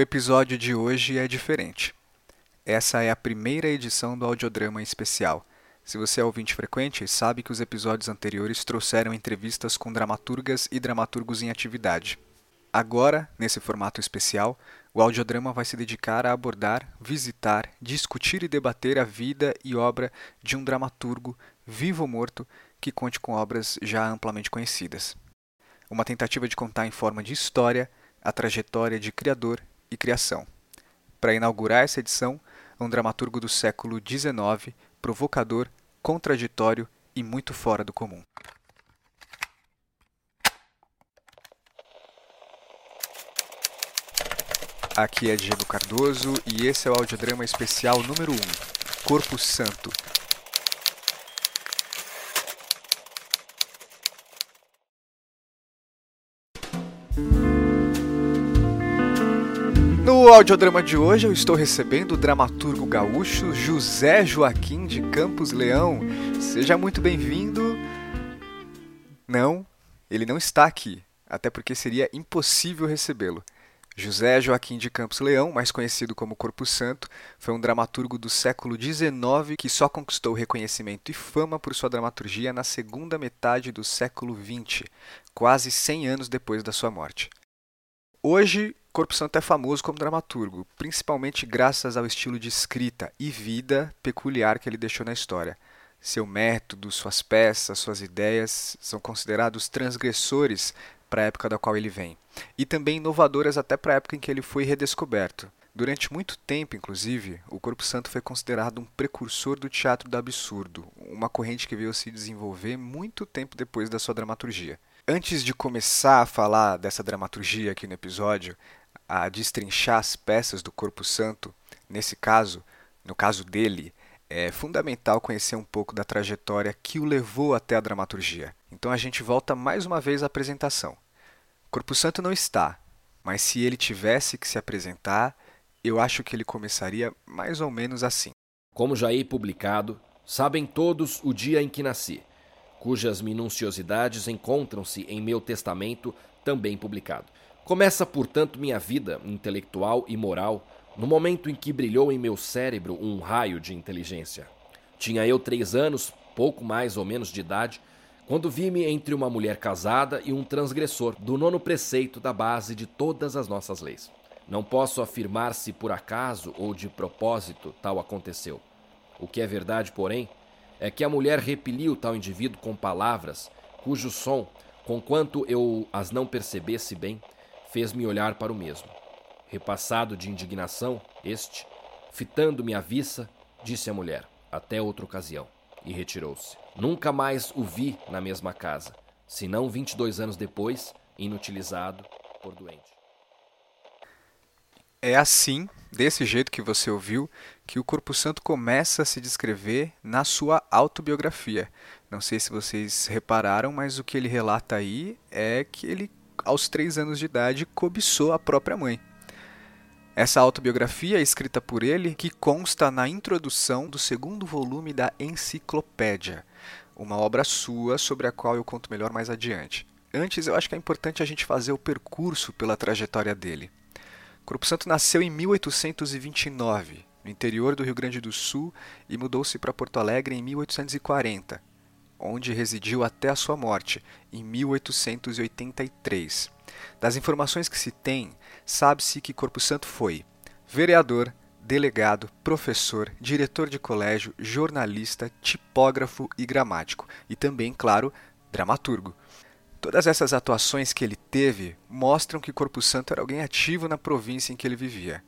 O episódio de hoje é diferente. Essa é a primeira edição do audiodrama especial. Se você é ouvinte frequente, sabe que os episódios anteriores trouxeram entrevistas com dramaturgas e dramaturgos em atividade. Agora, nesse formato especial, o audiodrama vai se dedicar a abordar, visitar, discutir e debater a vida e obra de um dramaturgo, vivo ou morto, que conte com obras já amplamente conhecidas. Uma tentativa de contar em forma de história a trajetória de criador e criação. Para inaugurar essa edição, um dramaturgo do século XIX, provocador, contraditório e muito fora do comum. Aqui é Diego Cardoso e esse é o audiodrama especial número 1, Corpo Santo, No audiodrama de hoje eu estou recebendo o dramaturgo gaúcho José Joaquim de Campos Leão. Seja muito bem-vindo. Não, ele não está aqui, até porque seria impossível recebê-lo. José Joaquim de Campos Leão, mais conhecido como Corpo Santo, foi um dramaturgo do século XIX que só conquistou reconhecimento e fama por sua dramaturgia na segunda metade do século XX, quase 100 anos depois da sua morte. Hoje, Corpo Santo é famoso como dramaturgo, principalmente graças ao estilo de escrita e vida peculiar que ele deixou na história. Seu método, suas peças, suas ideias são considerados transgressores para a época da qual ele vem, e também inovadoras até para a época em que ele foi redescoberto. Durante muito tempo, inclusive, o Corpo Santo foi considerado um precursor do teatro do absurdo, uma corrente que veio se desenvolver muito tempo depois da sua dramaturgia. Antes de começar a falar dessa dramaturgia aqui no episódio, a destrinchar as peças do Corpo Santo, nesse caso, no caso dele, é fundamental conhecer um pouco da trajetória que o levou até a dramaturgia. Então a gente volta mais uma vez à apresentação. Corpo Santo não está, mas se ele tivesse que se apresentar, eu acho que ele começaria mais ou menos assim. Como já hei publicado, sabem todos o dia em que nasci cujas minuciosidades encontram-se em meu testamento, também publicado. Começa, portanto, minha vida intelectual e moral no momento em que brilhou em meu cérebro um raio de inteligência. Tinha eu três anos, pouco mais ou menos de idade, quando vi-me entre uma mulher casada e um transgressor do nono preceito da base de todas as nossas leis. Não posso afirmar se por acaso ou de propósito tal aconteceu. O que é verdade, porém, é que a mulher repeliu tal indivíduo com palavras, cujo som, conquanto eu as não percebesse bem, fez-me olhar para o mesmo. Repassado de indignação, este, fitando-me a vista, disse à mulher: Até outra ocasião, e retirou-se. Nunca mais o vi na mesma casa, senão vinte e dois anos depois, inutilizado por doente. É assim, desse jeito que você ouviu, que o Corpo Santo começa a se descrever na sua autobiografia. Não sei se vocês repararam, mas o que ele relata aí é que ele, aos três anos de idade, cobiçou a própria mãe. Essa autobiografia é escrita por ele, que consta na introdução do segundo volume da Enciclopédia, uma obra sua sobre a qual eu conto melhor mais adiante. Antes, eu acho que é importante a gente fazer o percurso pela trajetória dele. Corpo Santo nasceu em 1829, no interior do Rio Grande do Sul, e mudou-se para Porto Alegre em 1840, onde residiu até a sua morte, em 1883. Das informações que se tem, sabe-se que Corpo Santo foi vereador, delegado, professor, diretor de colégio, jornalista, tipógrafo e gramático, e também, claro, dramaturgo. Todas essas atuações que ele teve mostram que Corpo Santo era alguém ativo na província em que ele vivia.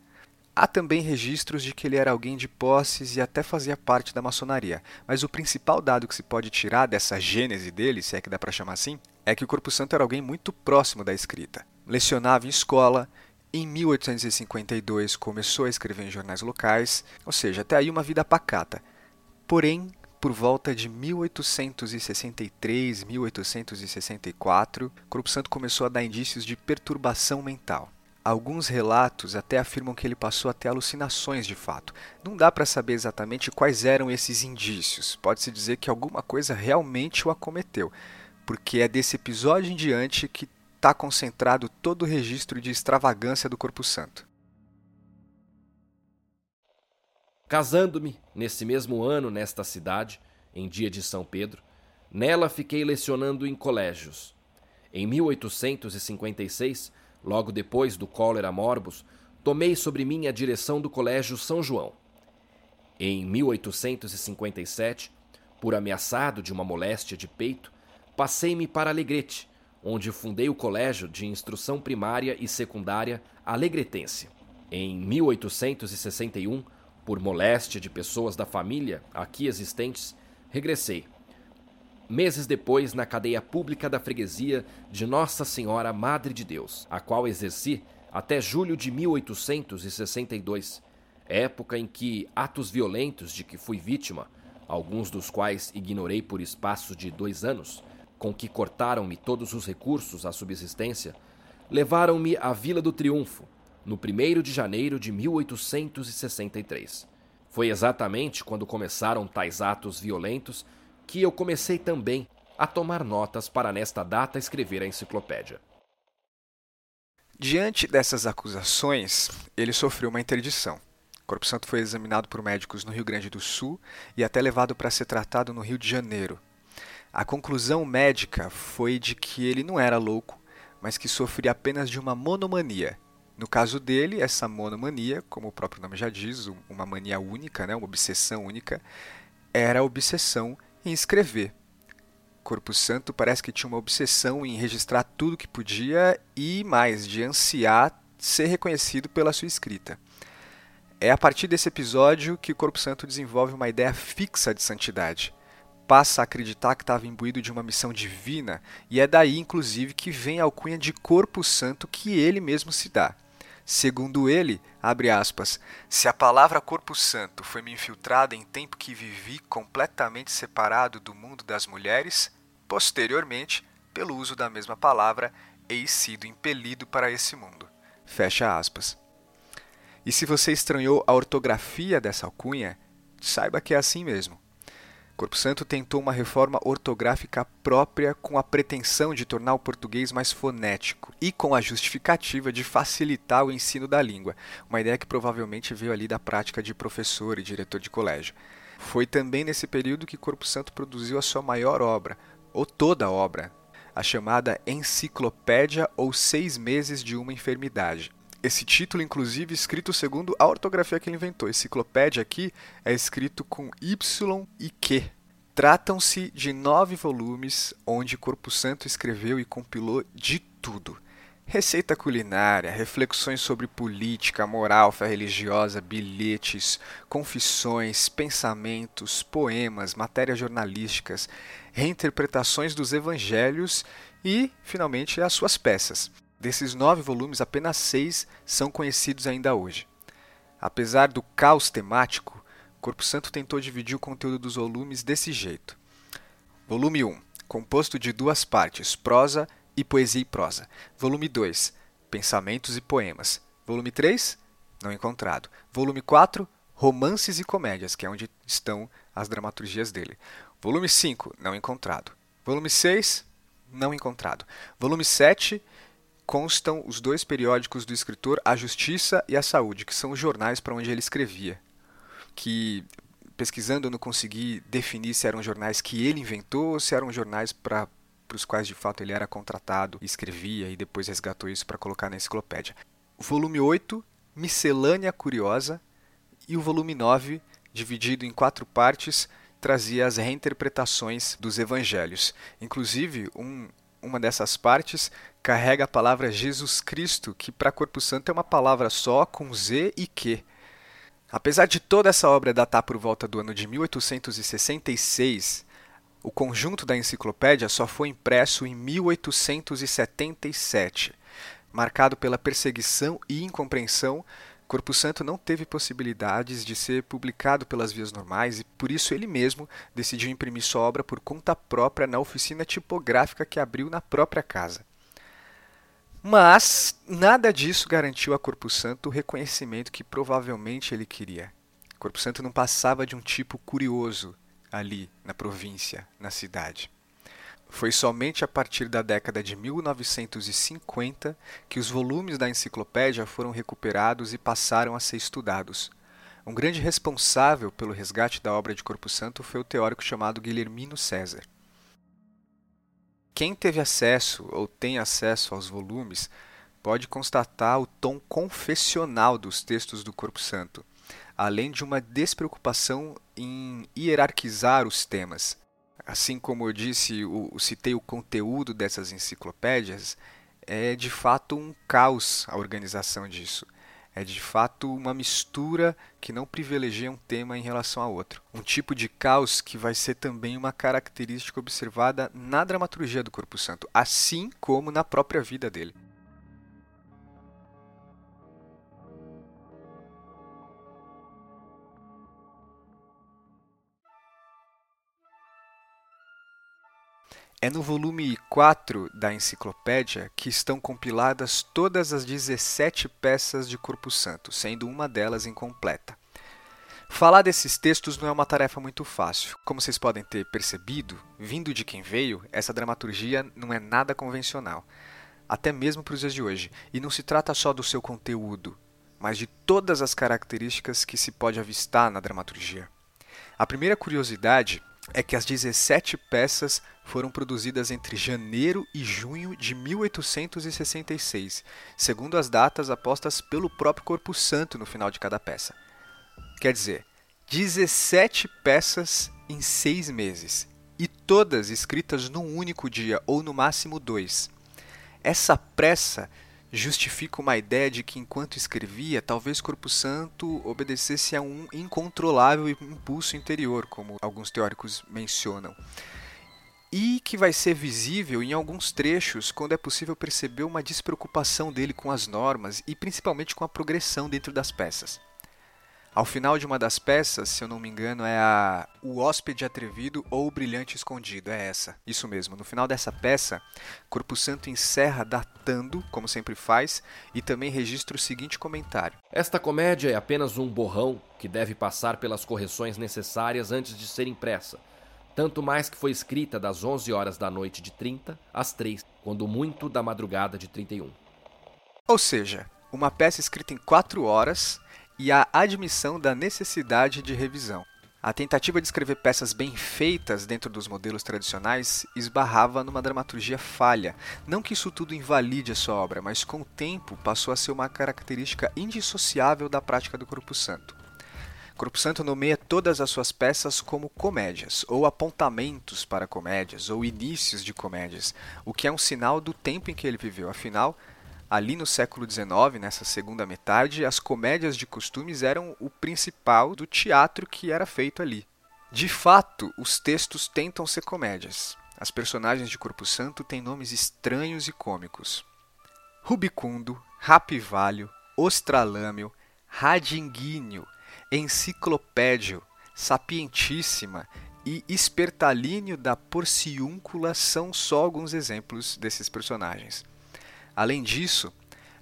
Há também registros de que ele era alguém de posses e até fazia parte da maçonaria, mas o principal dado que se pode tirar dessa gênese dele, se é que dá para chamar assim, é que o Corpo Santo era alguém muito próximo da escrita. Lecionava em escola, em 1852 começou a escrever em jornais locais, ou seja, até aí uma vida pacata. Porém, por volta de 1863, 1864, Corpo Santo começou a dar indícios de perturbação mental. Alguns relatos até afirmam que ele passou a ter alucinações de fato. Não dá para saber exatamente quais eram esses indícios. Pode-se dizer que alguma coisa realmente o acometeu, porque é desse episódio em diante que está concentrado todo o registro de extravagância do Corpo Santo. Casando-me nesse mesmo ano nesta cidade, em dia de São Pedro, nela fiquei lecionando em colégios. Em 1856, logo depois do cólera morbus, tomei sobre mim a direção do Colégio São João. Em 1857, por ameaçado de uma moléstia de peito, passei-me para Alegrete, onde fundei o Colégio de Instrução Primária e Secundária Alegretense. Em 1861, por moléstia de pessoas da família aqui existentes, regressei. Meses depois, na cadeia pública da freguesia de Nossa Senhora Madre de Deus, a qual exerci até julho de 1862, época em que atos violentos de que fui vítima, alguns dos quais ignorei por espaço de dois anos, com que cortaram-me todos os recursos à subsistência, levaram-me à Vila do Triunfo, no 1 de janeiro de 1863. Foi exatamente quando começaram tais atos violentos que eu comecei também a tomar notas para nesta data escrever a enciclopédia. Diante dessas acusações, ele sofreu uma interdição. O Corpo Santo foi examinado por médicos no Rio Grande do Sul e até levado para ser tratado no Rio de Janeiro. A conclusão médica foi de que ele não era louco, mas que sofria apenas de uma monomania, no caso dele, essa monomania, como o próprio nome já diz, uma mania única, né, uma obsessão única, era a obsessão em escrever. Corpo Santo parece que tinha uma obsessão em registrar tudo que podia e mais, de ansiar ser reconhecido pela sua escrita. É a partir desse episódio que o Corpo Santo desenvolve uma ideia fixa de santidade. Passa a acreditar que estava imbuído de uma missão divina, e é daí, inclusive, que vem a alcunha de Corpo Santo que ele mesmo se dá. Segundo ele, abre aspas, se a palavra corpo santo foi me infiltrada em tempo que vivi completamente separado do mundo das mulheres, posteriormente, pelo uso da mesma palavra, hei sido impelido para esse mundo. Fecha aspas. E se você estranhou a ortografia dessa alcunha, saiba que é assim mesmo. Corpo Santo tentou uma reforma ortográfica própria com a pretensão de tornar o português mais fonético e com a justificativa de facilitar o ensino da língua, uma ideia que provavelmente veio ali da prática de professor e diretor de colégio. Foi também nesse período que Corpo Santo produziu a sua maior obra, ou toda a obra, a chamada Enciclopédia ou Seis Meses de uma Enfermidade. Esse título, inclusive, escrito segundo a ortografia que ele inventou. Enciclopédia aqui é escrito com Y e Q. Tratam-se de nove volumes onde Corpo Santo escreveu e compilou de tudo. Receita culinária, reflexões sobre política, moral, fé religiosa, bilhetes, confissões, pensamentos, poemas, matérias jornalísticas, reinterpretações dos evangelhos e, finalmente, as suas peças. Desses nove volumes, apenas seis são conhecidos ainda hoje. Apesar do caos temático, Corpo Santo tentou dividir o conteúdo dos volumes desse jeito. Volume 1, composto de duas partes, prosa e poesia e prosa. Volume 2, pensamentos e poemas. Volume 3, não encontrado. Volume 4, romances e comédias, que é onde estão as dramaturgias dele. Volume 5, não encontrado. Volume 6, não encontrado. Volume 7, constam os dois periódicos do escritor, A Justiça e a Saúde, que são os jornais para onde ele escrevia. Que, pesquisando, eu não consegui definir se eram jornais que ele inventou ou se eram jornais para os quais de fato ele era contratado, escrevia e depois resgatou isso para colocar na enciclopédia. O volume 8, Miscelânea Curiosa, e o volume 9, dividido em quatro partes, trazia as reinterpretações dos evangelhos. Inclusive, um, uma dessas partes carrega a palavra Jesus Cristo, que para Corpo Santo é uma palavra só, com Z e Q. Apesar de toda essa obra datar por volta do ano de 1866, o conjunto da enciclopédia só foi impresso em 1877. Marcado pela perseguição e incompreensão, Corpo Santo não teve possibilidades de ser publicado pelas vias normais e por isso ele mesmo decidiu imprimir sua obra por conta própria na oficina tipográfica que abriu na própria casa. Mas nada disso garantiu a Corpo Santo o reconhecimento que provavelmente ele queria. Corpo Santo não passava de um tipo curioso ali na província, na cidade. Foi somente a partir da década de 1950 que os volumes da enciclopédia foram recuperados e passaram a ser estudados. Um grande responsável pelo resgate da obra de Corpo Santo foi o teórico chamado Guilhermino César. Quem teve acesso ou tem acesso aos volumes pode constatar o tom confessional dos textos do Corpo Santo, além de uma despreocupação em hierarquizar os temas. Assim como eu disse, o, citei o conteúdo dessas enciclopédias, é de fato um caos a organização disso. É de fato uma mistura que não privilegia um tema em relação a outro. Um tipo de caos que vai ser também uma característica observada na dramaturgia do Corpo Santo, assim como na própria vida dele. É no volume 4 da enciclopédia que estão compiladas todas as 17 peças de Corpo Santo, sendo uma delas incompleta. Falar desses textos não é uma tarefa muito fácil. Como vocês podem ter percebido, vindo de quem veio, essa dramaturgia não é nada convencional, até mesmo para os dias de hoje. E não se trata só do seu conteúdo, mas de todas as características que se pode avistar na dramaturgia. A primeira curiosidade é que as 17 peças foram produzidas entre janeiro e junho de 1866, segundo as datas apostas pelo próprio Corpo Santo no final de cada peça. Quer dizer, 17 peças em seis meses, e todas escritas num único dia ou no máximo dois. Essa pressa justifica uma ideia de que enquanto escrevia, talvez Corpo Santo obedecesse a um incontrolável impulso interior, como alguns teóricos mencionam. E que vai ser visível em alguns trechos quando é possível perceber uma despreocupação dele com as normas e principalmente com a progressão dentro das peças. Ao final de uma das peças, se eu não me engano, é a O Hóspede Atrevido ou O Brilhante Escondido. É essa. Isso mesmo. No final dessa peça, Corpo Santo encerra datando, como sempre faz, e também registra o seguinte comentário: Esta comédia é apenas um borrão que deve passar pelas correções necessárias antes de ser impressa. Tanto mais que foi escrita das 11 horas da noite de 30 às 3, quando muito da madrugada de 31. Ou seja, uma peça escrita em 4 horas e a admissão da necessidade de revisão. A tentativa de escrever peças bem feitas dentro dos modelos tradicionais esbarrava numa dramaturgia falha. Não que isso tudo invalide a sua obra, mas com o tempo passou a ser uma característica indissociável da prática do Corpo Santo. Corpo Santo nomeia todas as suas peças como comédias, ou apontamentos para comédias, ou inícios de comédias, o que é um sinal do tempo em que ele viveu. Afinal, ali no século XIX, nessa segunda metade, as comédias de costumes eram o principal do teatro que era feito ali. De fato, os textos tentam ser comédias. As personagens de Corpo Santo têm nomes estranhos e cômicos. Rubicundo, Rapivalho, Ostralâmio, Radinguínio, Enciclopédio, Sapientíssima e Espertalínio da Porciúncula são só alguns exemplos desses personagens. Além disso,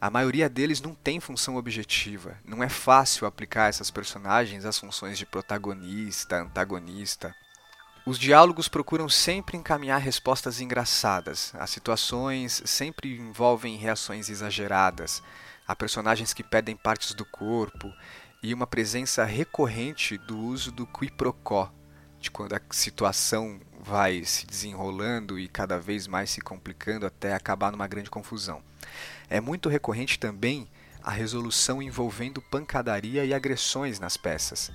a maioria deles não tem função objetiva. Não é fácil aplicar essas personagens às funções de protagonista, antagonista. Os diálogos procuram sempre encaminhar respostas engraçadas. As situações sempre envolvem reações exageradas. Há personagens que pedem partes do corpo e uma presença recorrente do uso do qui pro quo, de quando a situação vai se desenrolando e cada vez mais se complicando até acabar numa grande confusão. É muito recorrente também a resolução envolvendo pancadaria e agressões nas peças.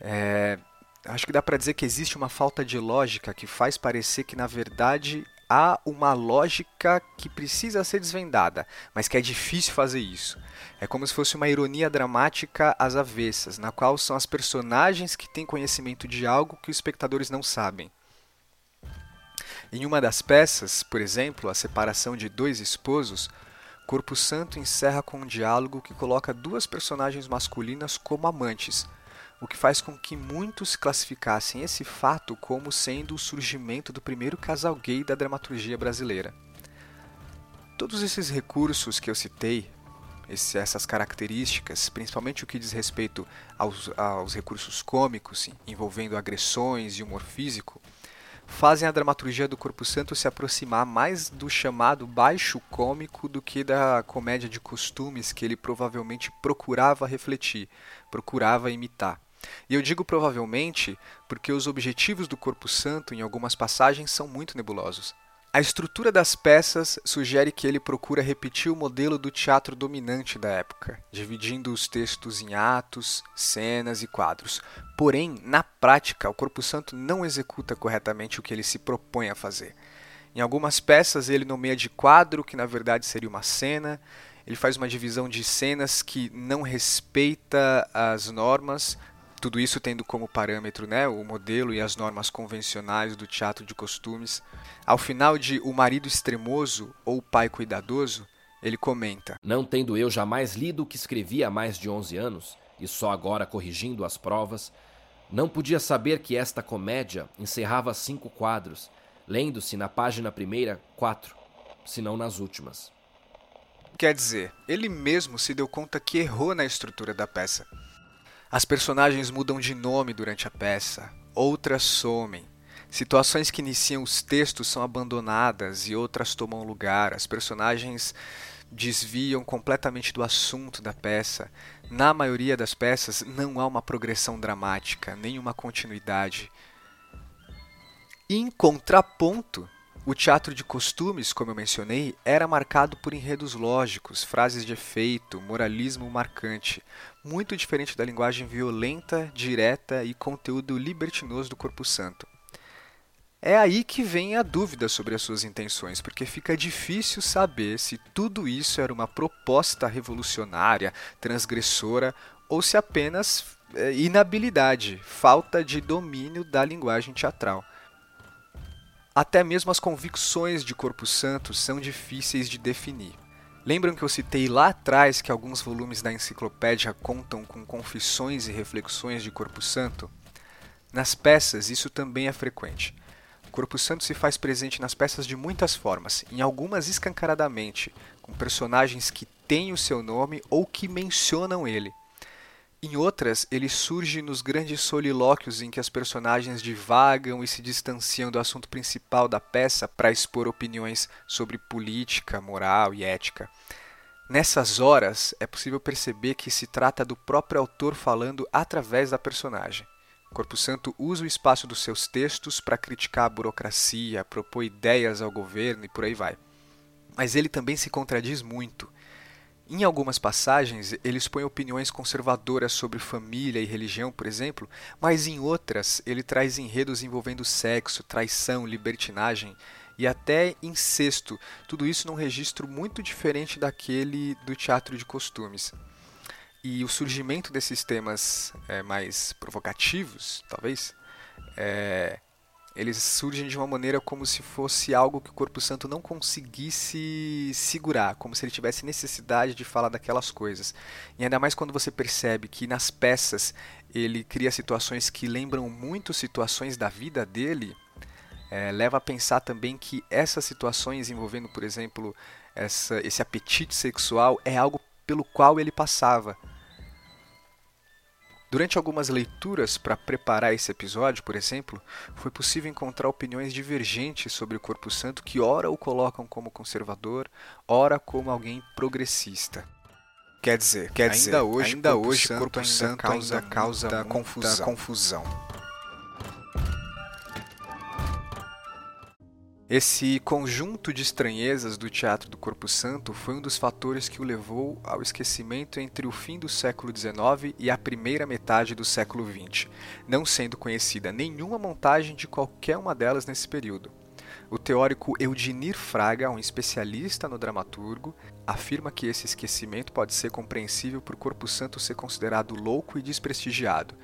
É, acho que dá para dizer que existe uma falta de lógica que faz parecer que, na verdade, há uma lógica que precisa ser desvendada, mas que é difícil fazer isso. É como se fosse uma ironia dramática às avessas, na qual são as personagens que têm conhecimento de algo que os espectadores não sabem. Em uma das peças, por exemplo, a separação de dois esposos, Corpo Santo encerra com um diálogo que coloca duas personagens masculinas como amantes, o que faz com que muitos classificassem esse fato como sendo o surgimento do primeiro casal gay da dramaturgia brasileira. Todos esses recursos que eu citei, essas características, principalmente o que diz respeito aos, aos recursos cômicos envolvendo agressões e humor físico, fazem a dramaturgia do Corpo Santo se aproximar mais do chamado baixo cômico do que da comédia de costumes que ele provavelmente procurava refletir, procurava imitar. E eu digo provavelmente porque os objetivos do Corpo Santo em algumas passagens são muito nebulosos. A estrutura das peças sugere que ele procura repetir o modelo do teatro dominante da época, dividindo os textos em atos, cenas e quadros. Porém, na prática, o Corpo Santo não executa corretamente o que ele se propõe a fazer. Em algumas peças, ele nomeia de quadro, que na verdade seria uma cena, ele faz uma divisão de cenas que não respeita as normas, tudo isso tendo como parâmetro né, o modelo e as normas convencionais do teatro de costumes. Ao final de O Marido Extremoso ou O Pai Cuidadoso, ele comenta: Não tendo eu jamais lido o que escrevi há mais de 11 anos, e só agora corrigindo as provas, não podia saber que esta comédia encerrava cinco quadros, lendo-se na página primeira quatro, senão nas últimas. Quer dizer, ele mesmo se deu conta que errou na estrutura da peça. As personagens mudam de nome durante a peça, outras somem. Situações que iniciam os textos são abandonadas e outras tomam lugar. As personagens desviam completamente do assunto da peça. Na maioria das peças não há uma progressão dramática, nem uma continuidade. Em contraponto, o teatro de costumes, como eu mencionei, era marcado por enredos lógicos, frases de efeito, moralismo marcante, muito diferente da linguagem violenta, direta e conteúdo libertinoso do Corpo Santo. É aí que vem a dúvida sobre as suas intenções, porque fica difícil saber se tudo isso era uma proposta revolucionária, transgressora, ou se apenas é, inabilidade, falta de domínio da linguagem teatral. Até mesmo as convicções de Corpo Santo são difíceis de definir. Lembram que eu citei lá atrás que alguns volumes da enciclopédia contam com confissões e reflexões de Corpo Santo? Nas peças, isso também é frequente. O Corpo Santo se faz presente nas peças de muitas formas, em algumas escancaradamente, com personagens que têm o seu nome ou que mencionam ele. Em outras, ele surge nos grandes solilóquios em que as personagens divagam e se distanciam do assunto principal da peça para expor opiniões sobre política, moral e ética. Nessas horas, é possível perceber que se trata do próprio autor falando através da personagem. Corpo Santo usa o espaço dos seus textos para criticar a burocracia, propor ideias ao governo e por aí vai. Mas ele também se contradiz muito. Em algumas passagens, ele expõe opiniões conservadoras sobre família e religião, por exemplo, mas em outras, ele traz enredos envolvendo sexo, traição, libertinagem e até incesto, tudo isso num registro muito diferente daquele do teatro de costumes. E o surgimento desses temas é, mais provocativos, talvez, é, eles surgem de uma maneira como se fosse algo que o Corpo Santo não conseguisse segurar, como se ele tivesse necessidade de falar daquelas coisas. E ainda mais quando você percebe que nas peças ele cria situações que lembram muito situações da vida dele, é, leva a pensar também que essas situações envolvendo, por exemplo, essa, esse apetite sexual é algo pelo qual ele passava. Durante algumas leituras para preparar esse episódio, por exemplo, foi possível encontrar opiniões divergentes sobre o Corpo Santo que ora o colocam como conservador, ora como alguém progressista. Quer dizer, quer ainda dizer, hoje, ainda Corpo hoje, Santo Corpo Santo causa, ainda causa confusão. confusão. Esse conjunto de estranhezas do teatro do Corpo Santo foi um dos fatores que o levou ao esquecimento entre o fim do século XIX e a primeira metade do século XX, não sendo conhecida nenhuma montagem de qualquer uma delas nesse período. O teórico Eudinir Fraga, um especialista no dramaturgo, afirma que esse esquecimento pode ser compreensível por Corpo Santo ser considerado louco e desprestigiado,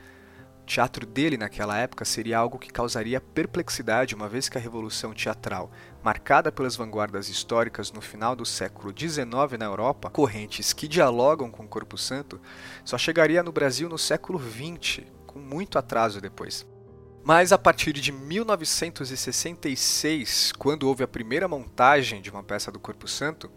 teatro dele naquela época seria algo que causaria perplexidade, uma vez que a revolução teatral, marcada pelas vanguardas históricas no final do século XIX na Europa, correntes que dialogam com o Corpo Santo, só chegaria no Brasil no século XX, com muito atraso depois. Mas a partir de 1966, quando houve a primeira montagem de uma peça do Corpo Santo,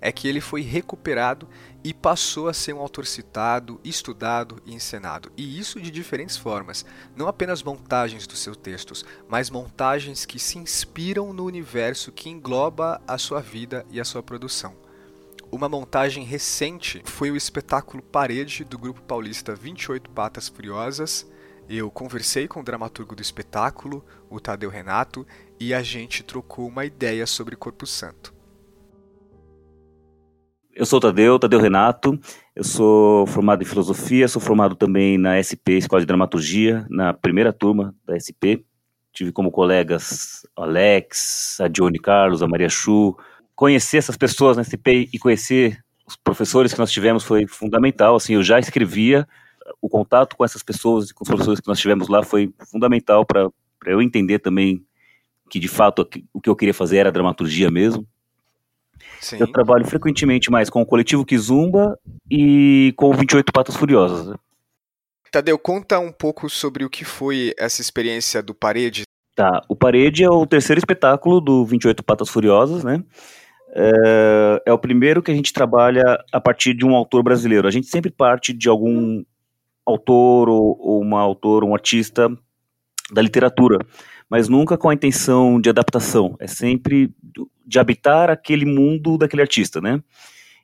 é que ele foi recuperado e passou a ser um autor citado, estudado e encenado. E isso de diferentes formas, não apenas montagens dos seus textos, mas montagens que se inspiram no universo que engloba a sua vida e a sua produção. Uma montagem recente foi o espetáculo Parede do grupo paulista 28 Patas Furiosas. Eu conversei com o dramaturgo do espetáculo, o Tadeu Renato, e a gente trocou uma ideia sobre Corpo Santo. Eu sou o Tadeu, Tadeu Renato, eu sou formado em filosofia, sou formado também na SP, Escola de Dramaturgia, na primeira turma da SP. Tive como colegas Alex, a Dione Carlos, a Maria Chu. Conhecer essas pessoas na SP e conhecer os professores que nós tivemos foi fundamental. Assim, eu já escrevia, o contato com essas pessoas e com os professores que nós tivemos lá foi fundamental para eu entender também que de fato o que eu queria fazer era dramaturgia mesmo. Sim. Eu trabalho frequentemente mais com o coletivo Kizumba e com o 28 Patas Furiosas. Tadeu, conta um pouco sobre o que foi essa experiência do Parede. Tá, o Parede é o terceiro espetáculo do 28 Patas Furiosas, né? É, é o primeiro que a gente trabalha a partir de um autor brasileiro. A gente sempre parte de algum autor ou, ou uma autor, um artista da literatura, mas nunca com a intenção de adaptação. É sempre de habitar aquele mundo daquele artista, né?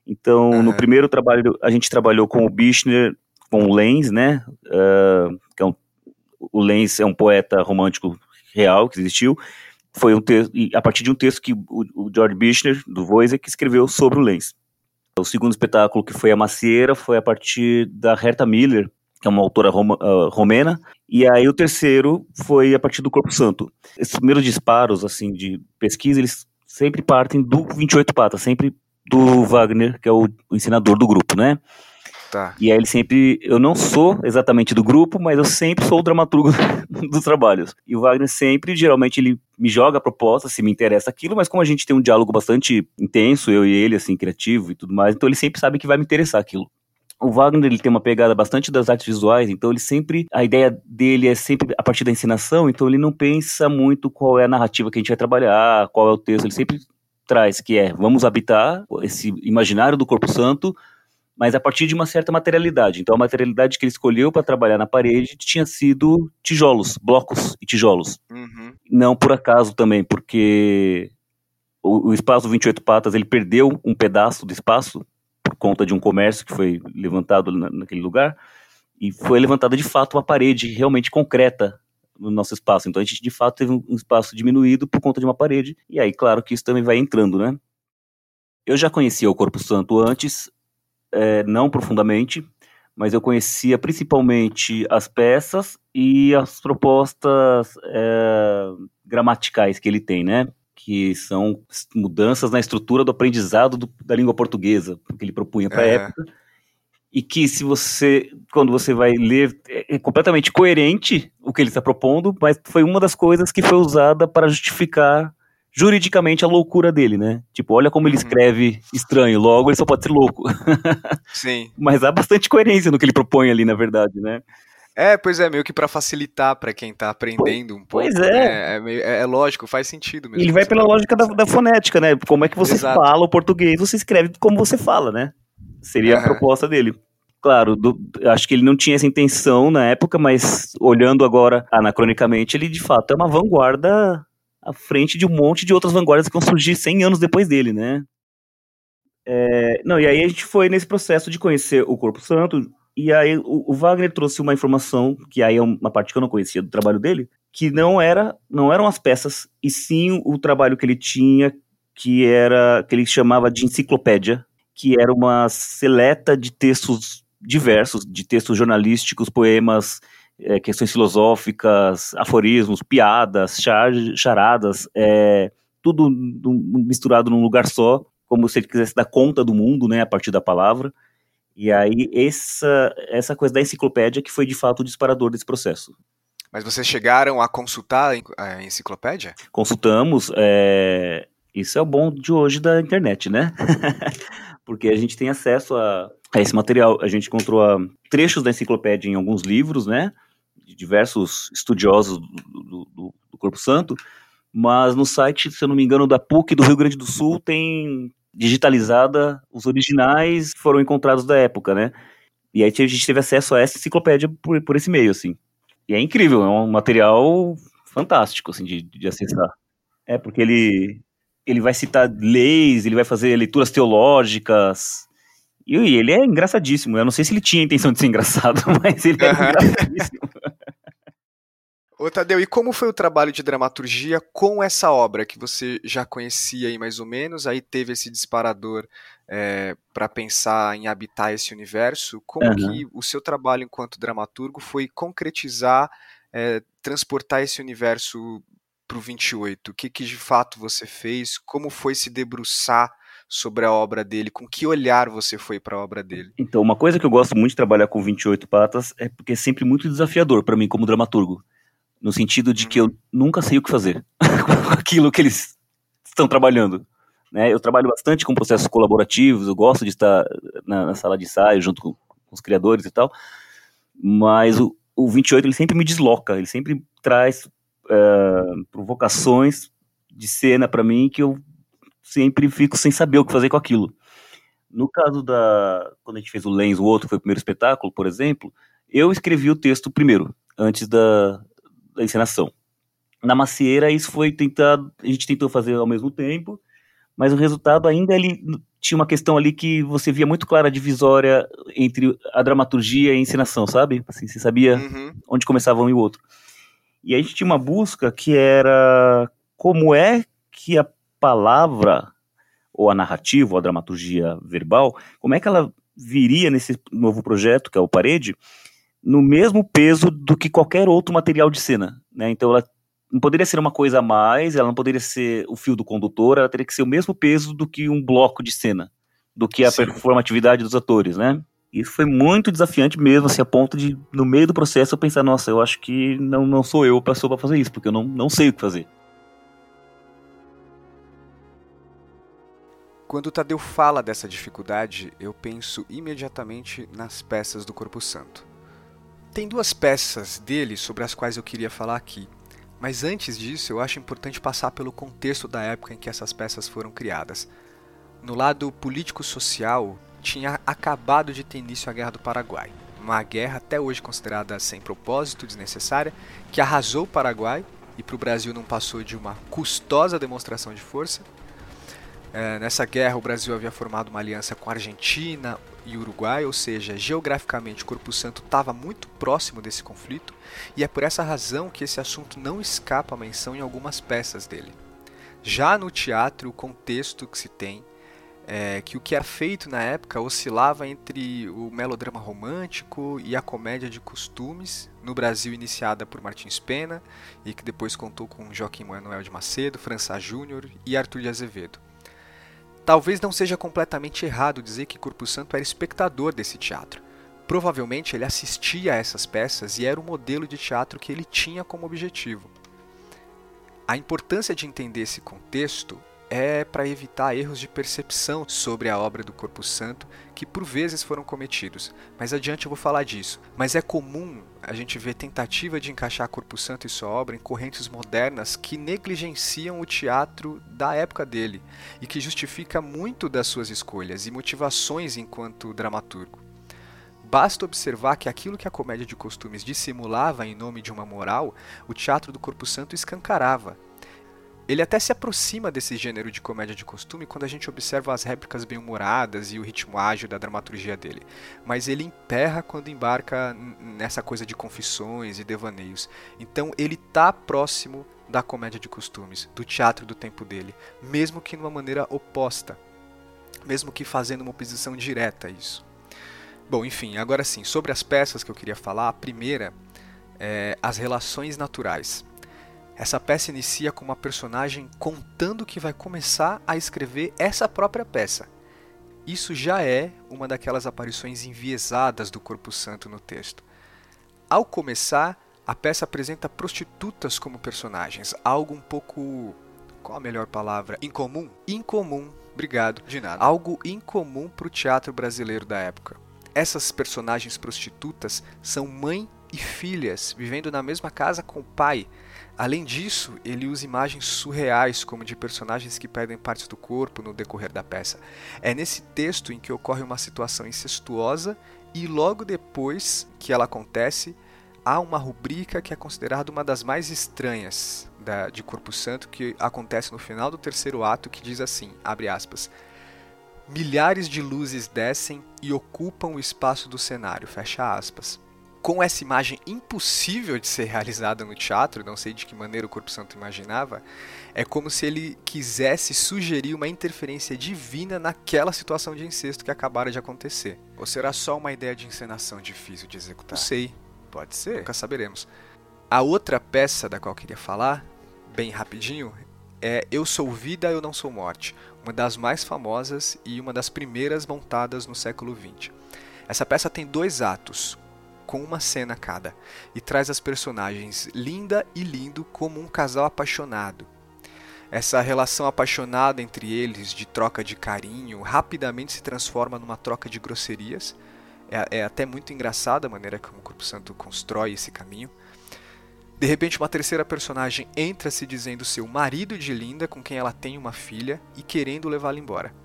Então, uhum. no primeiro trabalho, a gente trabalhou com o Bichner, com o Lenz, né? Uh, que é um, o Lenz é um poeta romântico real que existiu. Foi um texto, a partir de um texto que o, o George Bichner, do Wojciech, escreveu sobre o Lenz. O segundo espetáculo, que foi A Macieira, foi a partir da Herta Miller, que é uma autora uh, romena, e aí o terceiro foi a partir do Corpo Santo. Esses primeiros disparos, assim, de pesquisa, eles sempre partem do 28 Patas, sempre do Wagner, que é o, o ensinador do grupo, né? Tá. E aí ele sempre. Eu não sou exatamente do grupo, mas eu sempre sou o dramaturgo dos trabalhos. E o Wagner sempre, geralmente, ele me joga a proposta, se me interessa aquilo, mas como a gente tem um diálogo bastante intenso, eu e ele, assim, criativo e tudo mais, então ele sempre sabe que vai me interessar aquilo. O Wagner ele tem uma pegada bastante das artes visuais, então ele sempre a ideia dele é sempre a partir da ensinação, então ele não pensa muito qual é a narrativa que a gente vai trabalhar, qual é o texto, ele sempre traz que é vamos habitar esse imaginário do corpo santo, mas a partir de uma certa materialidade. Então a materialidade que ele escolheu para trabalhar na parede tinha sido tijolos, blocos e tijolos. Uhum. Não por acaso também, porque o, o espaço 28 patas ele perdeu um pedaço do espaço conta de um comércio que foi levantado na, naquele lugar, e foi levantada de fato uma parede realmente concreta no nosso espaço. Então a gente de fato teve um espaço diminuído por conta de uma parede, e aí claro que isso também vai entrando, né? Eu já conhecia o Corpo Santo antes, é, não profundamente, mas eu conhecia principalmente as peças e as propostas é, gramaticais que ele tem, né? Que são mudanças na estrutura do aprendizado do, da língua portuguesa, que ele propunha para a é. época, e que se você, quando você vai ler, é, é completamente coerente o que ele está propondo, mas foi uma das coisas que foi usada para justificar juridicamente a loucura dele, né? Tipo, olha como ele uhum. escreve estranho, logo ele só pode ser louco. Sim. mas há bastante coerência no que ele propõe ali, na verdade, né? É, pois é, meio que para facilitar para quem tá aprendendo um pouco. Pois é. Né? É, é, é, lógico, faz sentido mesmo. Ele vai pela lógica da, da, fonética, né? Como é que você Exato. fala o português, você escreve como você fala, né? Seria a proposta dele. Claro, do, acho que ele não tinha essa intenção na época, mas olhando agora anacronicamente, ele de fato é uma vanguarda à frente de um monte de outras vanguardas que vão surgir 100 anos depois dele, né? É, não, e aí a gente foi nesse processo de conhecer o Corpo Santo, e aí o, o, Wagner trouxe uma informação, que aí é uma parte que eu não conhecia do trabalho dele, que não era não eram as peças, e sim o trabalho que ele tinha, que era que ele chamava de enciclopédia, que era uma seleta de textos diversos, de textos jornalísticos, poemas, é, questões filosóficas, aforismos, piadas, char, charadas, é, tudo misturado num lugar só, como se ele quisesse dar conta do mundo, né, a partir da palavra. E aí, essa, essa coisa da enciclopédia que foi de fato o disparador desse processo. Mas vocês chegaram a consultar a enciclopédia? Consultamos. É... Isso é o bom de hoje da internet, né? Porque a gente tem acesso a, a esse material. A gente encontrou a, ah, trechos da enciclopédia em alguns livros, né? De diversos estudiosos do, do, do Corpo Santo. Mas no site, se eu não me engano, da PUC do Rio Grande do Sul tem digitalizada, os originais foram encontrados da época, né? E aí a gente teve acesso a essa enciclopédia por, por esse meio, assim. E é incrível, é um material fantástico, assim, de, de acessar. É, porque ele, ele vai citar leis, ele vai fazer leituras teológicas, e ele é engraçadíssimo. Eu não sei se ele tinha a intenção de ser engraçado, mas ele é uhum. engraçadíssimo. Ô Tadeu, e como foi o trabalho de dramaturgia com essa obra que você já conhecia aí mais ou menos, aí teve esse disparador é, para pensar em habitar esse universo? Como uhum. que o seu trabalho enquanto dramaturgo foi concretizar, é, transportar esse universo para o 28? O que, que de fato você fez? Como foi se debruçar sobre a obra dele? Com que olhar você foi para a obra dele? Então, uma coisa que eu gosto muito de trabalhar com 28 patas é porque é sempre muito desafiador para mim como dramaturgo. No sentido de que eu uhum. nunca sei o que fazer com aquilo que eles estão trabalhando. Né? Eu trabalho bastante com processos colaborativos, eu gosto de estar na, na sala de ensaio junto com, com, os criadores e tal, mas o, o 28 ele sempre me desloca, ele sempre traz uh, provocações de cena para mim que eu sempre fico sem saber o que fazer com aquilo. No caso da. Quando a gente fez o Lens, o outro foi o primeiro espetáculo, por exemplo, eu escrevi o texto primeiro, antes da, da encenação. Na macieira, isso foi tentado. A gente tentou fazer ao mesmo tempo, mas o resultado ainda ele tinha uma questão ali que você via muito clara a divisória entre a dramaturgia e a encenação, sabe? Assim, você sabia uhum. onde começava um e o outro. E a gente tinha uma busca que era como é que a palavra, ou a narrativa, ou a dramaturgia verbal, como é que ela viria nesse novo projeto, que é o Parede, no mesmo peso do que qualquer outro material de cena. Né? Então ela não poderia ser uma coisa a mais, ela não poderia ser o fio do condutor, ela teria que ser o mesmo peso do que um bloco de cena, do que a Sim. performatividade dos atores, né? Isso foi muito desafiante mesmo, assim, a ponto de, no meio do processo, eu pensar, nossa, eu acho que não, não sou eu a pessoa para fazer isso, porque eu não, não sei o que fazer. Quando o Tadeu fala dessa dificuldade, eu penso imediatamente nas peças do Corpo Santo. Tem duas peças dele sobre as quais eu queria falar aqui, mas antes disso eu acho importante passar pelo contexto da época em que essas peças foram criadas. No lado político-social, tinha acabado de ter início a Guerra do Paraguai, uma guerra até hoje considerada sem propósito, desnecessária, que arrasou o Paraguai e para o Brasil não passou de uma custosa demonstração de força, é, nessa guerra, o Brasil havia formado uma aliança com a Argentina e Uruguai, ou seja, geograficamente o Corpo Santo estava muito próximo desse conflito, e é por essa razão que esse assunto não escapa à menção em algumas peças dele. Já no teatro, o contexto que se tem é que o que era feito na época oscilava entre o melodrama romântico e a comédia de costumes, no Brasil iniciada por Martins Pena e que depois contou com Joaquim Manuel de Macedo, François Júnior e Arthur de Azevedo. Talvez não seja completamente errado dizer que Corpo Santo era espectador desse teatro. Provavelmente ele assistia a essas peças e era o modelo de teatro que ele tinha como objetivo. A importância de entender esse contexto é para evitar erros de percepção sobre a obra do Corpo Santo que por vezes foram cometidos. Mais adiante eu vou falar disso. Mas é comum a gente ver tentativa de encaixar Corpo Santo e sua obra em correntes modernas que negligenciam o teatro da época dele e que justifica muito das suas escolhas e motivações enquanto dramaturgo. Basta observar que aquilo que a comédia de costumes dissimulava em nome de uma moral, o teatro do Corpo Santo escancarava, ele até se aproxima desse gênero de comédia de costume quando a gente observa as réplicas bem-humoradas e o ritmo ágil da dramaturgia dele, mas ele emperra quando embarca nessa coisa de confissões e devaneios. Então ele tá próximo da comédia de costumes, do teatro do tempo dele, mesmo que numa maneira oposta, mesmo que fazendo uma oposição direta a isso. Bom, enfim, agora sim, sobre as peças que eu queria falar, a primeira é as relações naturais. Essa peça inicia com uma personagem contando que vai começar a escrever essa própria peça. Isso já é uma daquelas aparições enviesadas do Corpo Santo no texto. Ao começar, a peça apresenta prostitutas como personagens, algo um pouco. Qual a melhor palavra? Incomum? Incomum, obrigado, de nada. Algo incomum para o teatro brasileiro da época. Essas personagens prostitutas são mãe e filhas vivendo na mesma casa com o pai. Além disso, ele usa imagens surreais, como de personagens que perdem partes do corpo no decorrer da peça. É nesse texto em que ocorre uma situação incestuosa e logo depois que ela acontece, há uma rubrica que é considerada uma das mais estranhas da, de Corpo Santo, que acontece no final do terceiro ato, que diz assim, abre aspas, milhares de luzes descem e ocupam o espaço do cenário, fecha aspas com essa imagem impossível de ser realizada no teatro, não sei de que maneira o Corpo Santo imaginava, é como se ele quisesse sugerir uma interferência divina naquela situação de incesto que acabara de acontecer. Ou será só uma ideia de encenação difícil de executar? Não sei, pode ser, nunca saberemos. A outra peça da qual eu queria falar, bem rapidinho, é Eu Sou Vida, Eu Não Sou Morte, uma das mais famosas e uma das primeiras montadas no século XX. Essa peça tem dois atos, com uma cena cada, e traz as personagens Linda e Lindo como um casal apaixonado. Essa relação apaixonada entre eles, de troca de carinho, rapidamente se transforma numa troca de grosserias. É, é até muito engraçada a maneira como o Corpo Santo constrói esse caminho. De repente, uma terceira personagem entra se dizendo ser o marido de Linda, com quem ela tem uma filha, e querendo levá-la embora.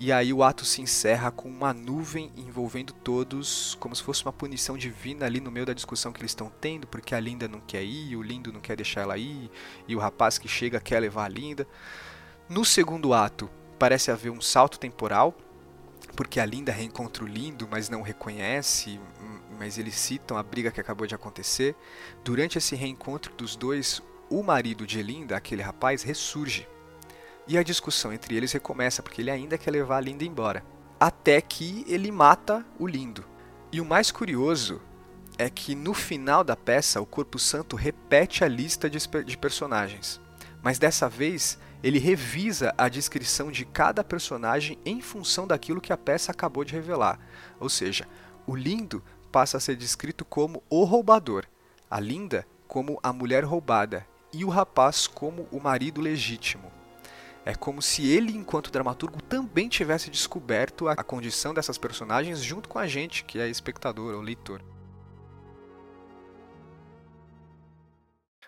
E aí o ato se encerra com uma nuvem envolvendo todos, como se fosse uma punição divina ali no meio da discussão que eles estão tendo, porque a Linda não quer ir, o Lindo não quer deixar ela ir, e o rapaz que chega quer levar a Linda. No segundo ato, parece haver um salto temporal, porque a Linda reencontra o Lindo, mas não o reconhece, mas eles citam a briga que acabou de acontecer. Durante esse reencontro dos dois, o marido de Linda, aquele rapaz, ressurge e a discussão entre eles recomeça porque ele ainda quer levar a Linda embora. Até que ele mata o Lindo. E o mais curioso é que no final da peça o Corpo Santo repete a lista de, de personagens. Mas dessa vez ele revisa a descrição de cada personagem em função daquilo que a peça acabou de revelar. Ou seja, o Lindo passa a ser descrito como o roubador, a Linda como a mulher roubada e o rapaz como o marido legítimo. É como se ele, enquanto dramaturgo, também tivesse descoberto a condição dessas personagens junto com a gente, que é espectador ou leitor.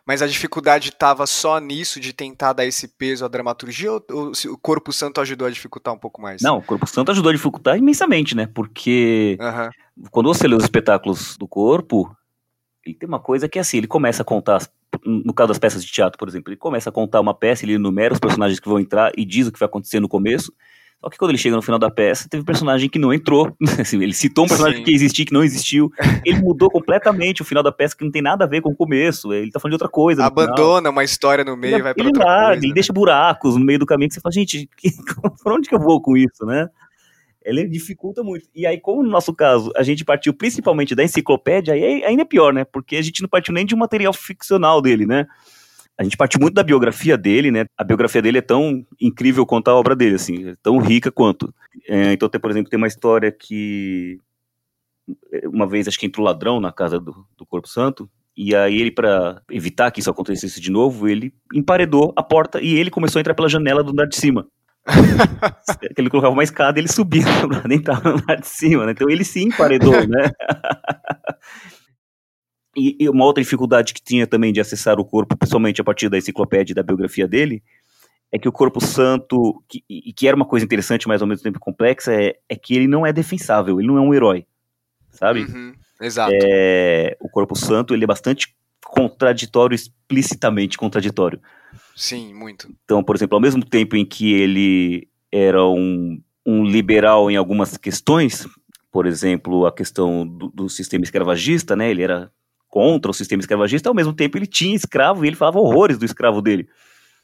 Mas a dificuldade estava só nisso, de tentar dar esse peso à dramaturgia, ou, ou o Corpo Santo ajudou a dificultar um pouco mais? Não, o Corpo Santo ajudou a dificultar imensamente, né? Porque uhum. quando você lê os espetáculos do corpo, ele tem uma coisa que é assim, ele começa a contar no caso das peças de teatro, por exemplo, ele começa a contar uma peça, ele enumera os personagens que vão entrar e diz o que vai acontecer no começo. Só que quando ele chega no final da peça, teve um personagem que não entrou. Assim, ele citou um personagem Sim. que existia, que não existiu. Ele mudou completamente o final da peça, que não tem nada a ver com o começo. Ele tá falando de outra coisa. Abandona uma história no meio e vai pra outra larga, coisa. Ele né? deixa buracos no meio do caminho que você fala, gente, que, por onde que eu vou com isso, né? Ele dificulta muito. E aí, como no nosso caso, a gente partiu principalmente da enciclopédia, aí ainda é pior, né? Porque a gente não partiu nem de um material ficcional dele, né? A gente partiu muito da biografia dele, né? A biografia dele é tão incrível quanto a obra dele, assim, é tão rica quanto. É, então, tem, por exemplo, tem uma história que uma vez acho que entrou ladrão na casa do, do Corpo Santo, e aí ele, para evitar que isso acontecesse de novo, ele emparedou a porta e ele começou a entrar pela janela do andar de cima. ele colocava uma escada e ele subia pra entrar no andar de cima, né? Então ele sim emparedou, né? e, e, uma outra dificuldade que tinha também de acessar o corpo, principalmente a partir da enciclopédia e da biografia dele, é que o corpo santo, que, e que era uma coisa interessante, mas ao mesmo tempo complexa, é, é que ele não é defensável, ele não é um herói, sabe? Uhum, exato. É, o corpo santo, ele é bastante contraditório, explicitamente contraditório. Sim, muito. Então, por exemplo, ao mesmo tempo em que ele era um, um liberal em algumas questões, por exemplo, a questão do, do, sistema escravagista, né? Ele era contra o sistema escravagista, ao mesmo tempo ele tinha escravo e ele falava horrores do escravo dele.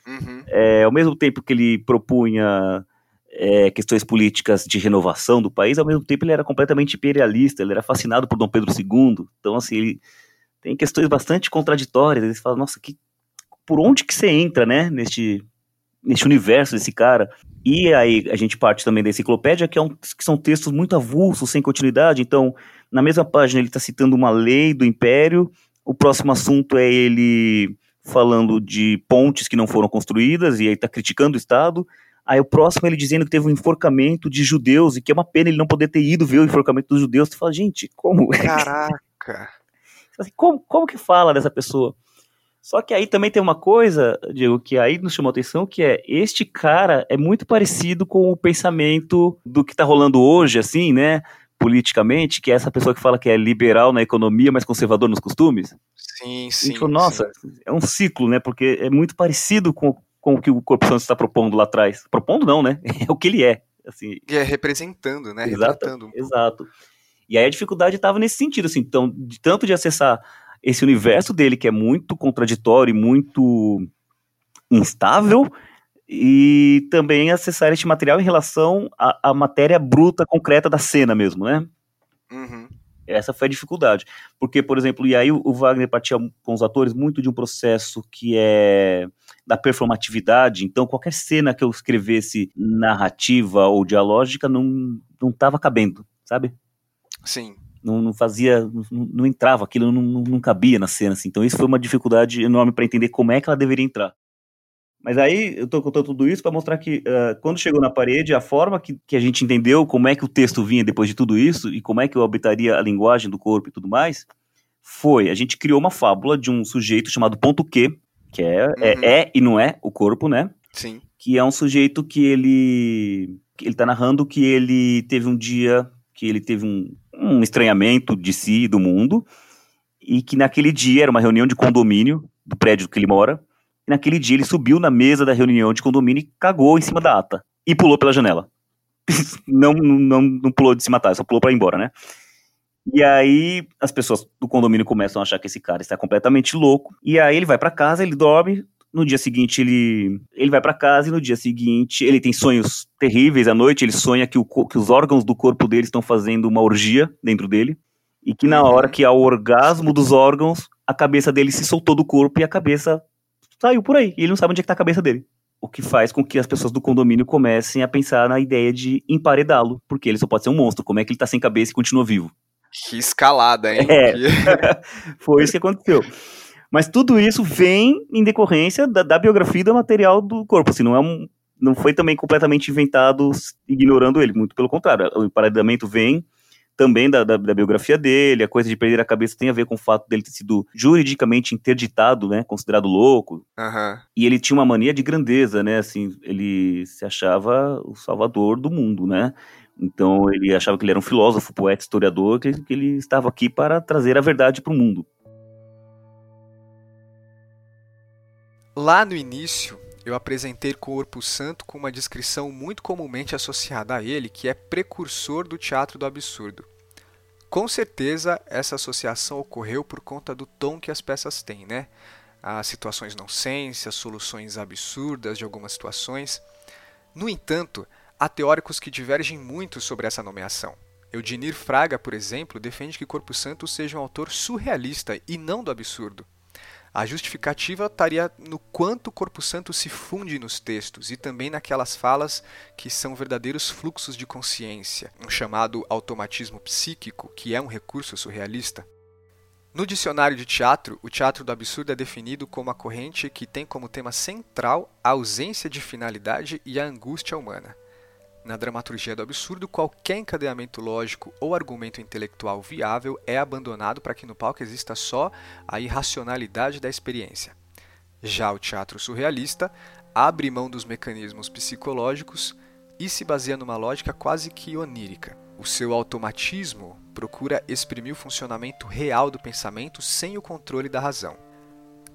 Uhum. É, ao mesmo tempo que ele propunha é, questões políticas de renovação do país, ao mesmo tempo ele era completamente imperialista, ele era fascinado por Dom Pedro II. Então, assim, ele tem questões bastante contraditórias. Ele fala, nossa, que por onde que você entra, né, neste, neste universo desse cara. E aí a gente parte também da enciclopédia, que, é um, que são textos muito avulsos, sem continuidade. Então, na mesma página ele está citando uma lei do Império, o próximo assunto é ele falando de pontes que não foram construídas, e aí está criticando o Estado. Aí o próximo é ele dizendo que teve um enforcamento de judeus, e que é uma pena ele não poder ter ido ver o enforcamento dos judeus. Você fala, gente, como? Caraca! Assim, como, como que fala dessa pessoa? Só que aí também tem uma coisa, Diego, que aí nos chamou a atenção, que é este cara é muito parecido com o pensamento do que está rolando hoje, assim, né? Politicamente, que é essa pessoa que fala que é liberal na economia, mas conservador nos costumes. Sim, sim. Tipo, nossa, sim. é um ciclo, né? Porque é muito parecido com, com o que o Corpo Santo está propondo lá atrás. Propondo não, né? É o que ele é. Assim, E é representando, né? Exato. Retratando. Exato. E aí a dificuldade estava nesse sentido, assim, então, de, tanto de acessar esse universo dele que é muito contraditório e muito instável, e também acessar este material em relação à, à matéria bruta, concreta da cena mesmo, né? Uhum. Essa foi a dificuldade. Porque, por exemplo, e aí o Wagner partia com os atores muito de um processo que é da performatividade. Então, qualquer cena que eu escrevesse narrativa ou dialógica não não estava cabendo, sabe? Sim. Não, não fazia, não, não entrava, aquilo não, não, cabia na cena. Assim. Então, isso foi uma dificuldade enorme para entender como é que ela deveria entrar. Mas aí eu estou contando tudo isso para mostrar que uh, quando chegou na parede, a forma que, que a gente entendeu como é que o texto vinha depois de tudo isso e como é que eu habitaria a linguagem do corpo e tudo mais, foi a gente criou uma fábula de um sujeito chamado Ponto Q, que é, Uhum. é, é e não é o corpo, né? Sim. Que é um sujeito que ele ele está narrando que ele teve um dia que ele teve um, um estranhamento de si e do mundo e que naquele dia era uma reunião de condomínio do prédio que ele mora e naquele dia ele subiu na mesa da reunião de condomínio e cagou em cima da ata. E pulou pela janela. não, não, não pulou de se matar, só pulou pra ir embora, né? E aí as pessoas do condomínio começam a achar que esse cara está completamente louco. E aí ele vai pra casa, ele dorme. No dia seguinte ele, ele vai pra casa e no dia seguinte ele tem sonhos terríveis à noite. Ele sonha que, o, que os órgãos do corpo dele estão fazendo uma orgia dentro dele. E que na hora que há o orgasmo dos órgãos, a cabeça dele se soltou do corpo e a cabeça saiu por aí. E ele não sabe onde é que tá a cabeça dele. O que faz com que as pessoas do condomínio comecem a pensar na ideia de emparedá-lo, porque ele só pode ser um monstro. Como é que ele tá sem cabeça e continua vivo? Que escalada, hein? É. Foi isso que aconteceu. Mas tudo isso vem em decorrência da, da biografia e do material do corpo. Assim, não, é um, não foi também completamente inventado ignorando ele, muito pelo contrário. O emparedamento vem também da, da, da biografia dele, a coisa de perder a cabeça tem a ver com o fato dele ter sido juridicamente interditado, né, considerado louco, Aham. e ele tinha uma mania de grandeza, né? Assim, ele se achava o salvador do mundo, né? Então ele achava que ele era um filósofo, poeta, historiador, que, que ele estava aqui para trazer a verdade para o mundo. Lá no início, eu apresentei Corpo Santo com uma descrição muito comumente associada a ele, que é precursor do teatro do absurdo. Com certeza, essa associação ocorreu por conta do tom que as peças têm, né? As situações nonsense, as soluções absurdas de algumas situações. No entanto, há teóricos que divergem muito sobre essa nomeação. Eudinir Fraga, por exemplo, defende que Corpo Santo seja um autor surrealista e não do absurdo. A justificativa estaria no quanto o Corpo Santo se funde nos textos e também naquelas falas que são verdadeiros fluxos de consciência, um chamado automatismo psíquico, que é um recurso surrealista. No dicionário de teatro, o teatro do absurdo é definido como a corrente que tem como tema central a ausência de finalidade e a angústia humana. Na dramaturgia do absurdo, qualquer encadeamento lógico ou argumento intelectual viável é abandonado para que no palco exista só a irracionalidade da experiência. Já o teatro surrealista abre mão dos mecanismos psicológicos e se baseia numa lógica quase que onírica. O seu automatismo procura exprimir o funcionamento real do pensamento sem o controle da razão.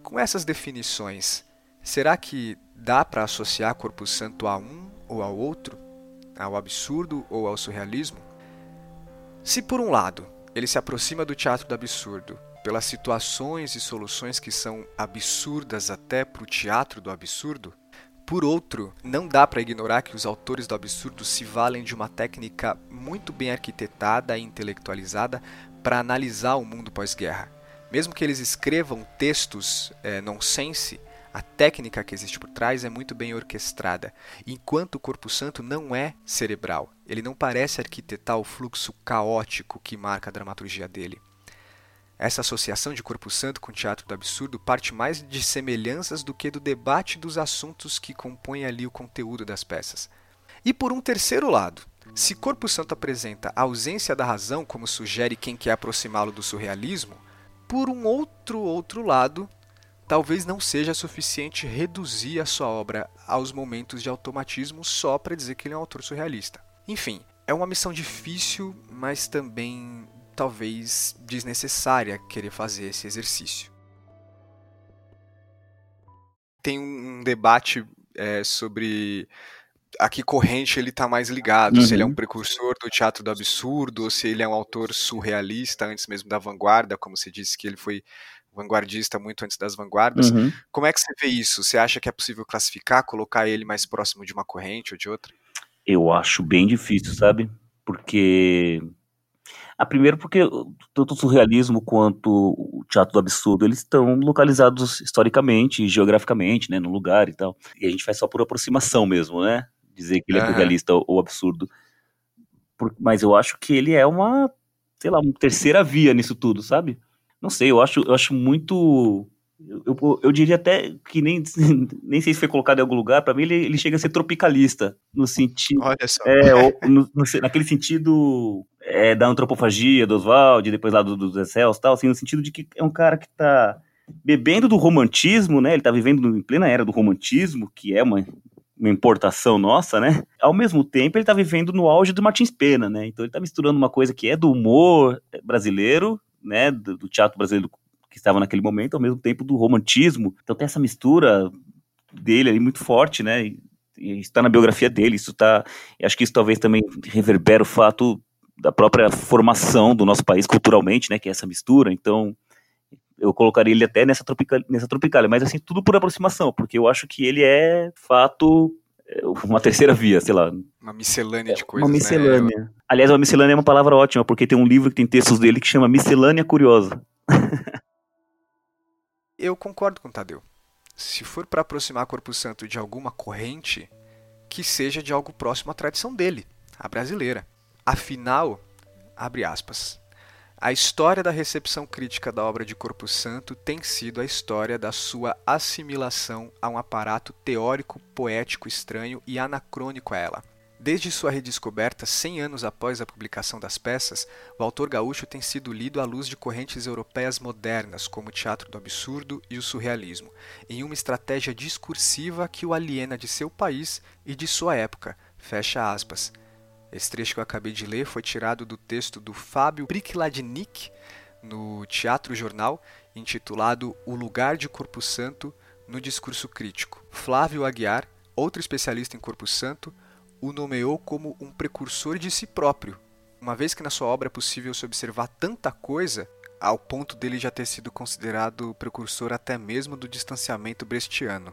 Com essas definições, será que dá para associar Corpo Santo a um ou ao outro? Ao absurdo ou ao surrealismo? Se por um lado ele se aproxima do teatro do absurdo pelas situações e soluções que são absurdas até para o teatro do absurdo, por outro, não dá para ignorar que os autores do absurdo se valem de uma técnica muito bem arquitetada e intelectualizada para analisar o mundo pós-guerra. Mesmo que eles escrevam textos é, nonsense, a técnica que existe por trás é muito bem orquestrada, enquanto o Corpo Santo não é cerebral. Ele não parece arquitetar o fluxo caótico que marca a dramaturgia dele. Essa associação de Corpo Santo com o teatro do absurdo parte mais de semelhanças do que do debate dos assuntos que compõem ali o conteúdo das peças. E por um terceiro lado, se Corpo Santo apresenta a ausência da razão, como sugere quem quer aproximá-lo do surrealismo, por um outro outro lado, talvez não seja suficiente reduzir a sua obra aos momentos de automatismo só para dizer que ele é um autor surrealista. Enfim, é uma missão difícil, mas também talvez desnecessária querer fazer esse exercício. Tem um debate é, sobre a que corrente ele está mais ligado, uhum. se ele é um uhum. precursor do teatro do absurdo, ou se ele é um autor surrealista antes mesmo da vanguarda, como você disse que ele foi vanguardista muito antes das vanguardas. Uhum. Como é que você vê isso? Você acha que é possível classificar, colocar ele mais próximo de uma corrente ou de outra? Eu acho bem difícil, sabe? Porque a ah, primeiro porque tanto o surrealismo quanto o teatro do absurdo, eles estão localizados historicamente e geograficamente, né, no lugar e tal. E a gente faz só por aproximação mesmo, né? Dizer que ele é surrealista ou absurdo. Por, mas eu acho que ele é uma, sei lá, uma terceira via nisso tudo, sabe? Não sei, eu acho, eu acho muito eu, eu, diria até que nem, nem sei se foi colocado em algum lugar, para mim ele, ele chega a ser tropicalista, no sentido. Olha só. É, no, no, naquele sentido é, da antropofagia do Oswald, depois lá do, do Zé Celso, tal, assim, no sentido de que é um cara que tá bebendo do romantismo, né? Ele tá vivendo em plena era do romantismo, que é uma, uma importação nossa, né? Ao mesmo tempo, ele tá vivendo no auge do Martins Pena, né? Então ele tá misturando uma coisa que é do humor brasileiro, né? Do, do teatro brasileiro que estava naquele momento, ao mesmo tempo do romantismo. Então tem essa mistura dele ali muito forte, né? E, está na biografia dele, isso tá. Acho que isso talvez também reverbera o fato da própria formação do nosso país culturalmente, né? Que é essa mistura. Então eu colocaria ele até nessa tropical, nessa tropicália, mas assim, tudo por aproximação, porque eu acho que ele é fato é, uma terceira via, sei lá. Uma miscelânea de coisas. Uma né? miscelânea. Né? Aliás, uma miscelânea é uma palavra ótima, porque tem um livro que tem textos dele que chama Miscelânea Curiosa. eu concordo com o Tadeu. Se for para aproximar Corpo Santo de alguma corrente, que seja de algo próximo à tradição dele, a brasileira. Afinal, abre aspas, a história da recepção crítica da obra de Corpo Santo tem sido a história da sua assimilação a um aparato teórico, poético estranho e anacrônico a ela. Desde sua redescoberta 100 anos após a publicação das peças, o autor gaúcho tem sido lido à luz de correntes europeias modernas, como o teatro do absurdo e o surrealismo, em uma estratégia discursiva que o aliena de seu país e de sua época. Fecha aspas. Esse trecho que eu acabei de ler foi tirado do texto do Fábio Prikladnik no Teatro Jornal, intitulado O Lugar de Corpo Santo no Discurso Crítico. Flávio Aguiar, outro especialista em Corpo Santo, o nomeou como um precursor de si próprio, uma vez que na sua obra é possível se observar tanta coisa, ao ponto dele já ter sido considerado precursor até mesmo do distanciamento brechtiano.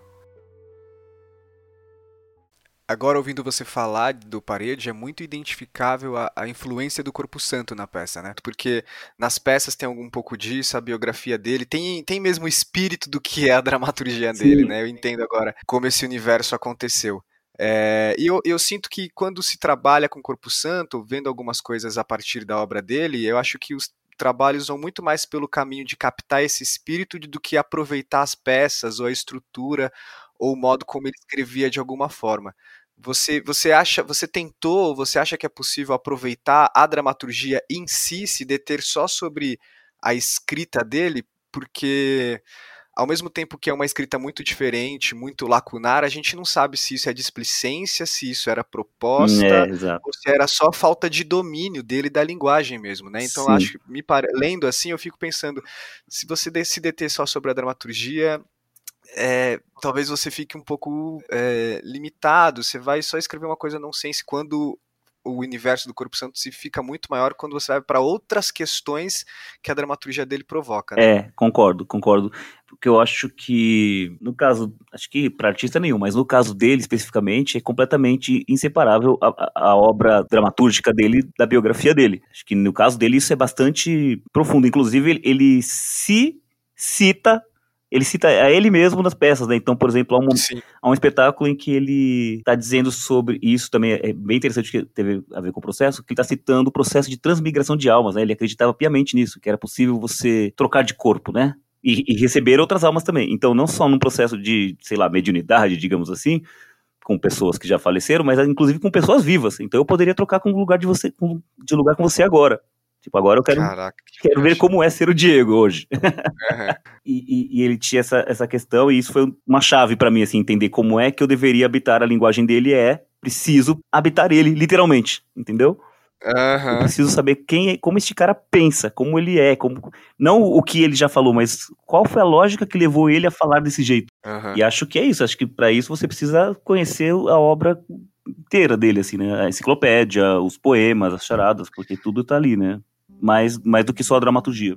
Agora, ouvindo você falar do Parede, é muito identificável a, a, influência do Corpo Santo na peça, né? Porque nas peças tem algum pouco disso, a biografia dele, tem, tem mesmo o espírito do que é a dramaturgia Sim. dele, né? Eu entendo agora como esse universo aconteceu. É, e eu, eu, sinto que quando se trabalha com Corpo Santo, vendo algumas coisas a partir da obra dele, eu acho que os trabalhos vão muito mais pelo caminho de captar esse espírito do que aproveitar as peças ou a estrutura ou o modo como ele escrevia de alguma forma. Você, você acha, você tentou, você acha que é possível aproveitar a dramaturgia em si, se deter só sobre a escrita dele, porque ao mesmo tempo que é uma escrita muito diferente, muito lacunar, a gente não sabe se isso é displicência, se isso era proposta, é, ou se era só falta de domínio dele da linguagem mesmo, né? Então, acho que, me pare... lendo assim, eu fico pensando, se você se deter só sobre a dramaturgia, é, talvez você fique um pouco é, limitado, você vai só escrever uma coisa não sense quando o universo do Corpo Santo se fica muito maior quando você vai para outras questões que a dramaturgia dele provoca. Né? É, concordo, concordo. Porque eu acho que, no caso, acho que para artista nenhum, mas no caso dele especificamente, é completamente inseparável a, a, obra dramatúrgica dele da biografia dele. Acho que no caso dele isso é bastante profundo. Inclusive, ele, ele se cita ele cita a ele mesmo nas peças, né? Então, por exemplo, há um, há um espetáculo em que ele está dizendo sobre isso também é bem interessante que teve a ver com o processo, que ele está citando o processo de transmigração de almas, né? Ele acreditava piamente nisso, que era possível você trocar de corpo, né? E, e receber outras almas também. Então, não só num processo de, sei lá, mediunidade, digamos assim, com pessoas que já faleceram, mas inclusive com pessoas vivas. Então, eu poderia trocar com lugar de você, com, de lugar com você agora. Tipo, agora eu quero, Caraca, que quero ver como é ser o Diego hoje. Aham. E, e- e ele tinha essa, essa questão, e isso foi uma chave pra mim, assim, entender como é que eu deveria habitar a linguagem dele é preciso habitar ele, literalmente, entendeu? Eu Aham. preciso saber quem é, como este cara pensa, como ele é, como não o que ele já falou, mas qual foi a lógica que levou ele a falar desse jeito. Aham. E acho que é isso, acho que pra isso você precisa conhecer a obra inteira dele, assim, né? A enciclopédia, os poemas, as charadas, porque tudo tá ali, né? Mais, mais do que só a dramaturgia.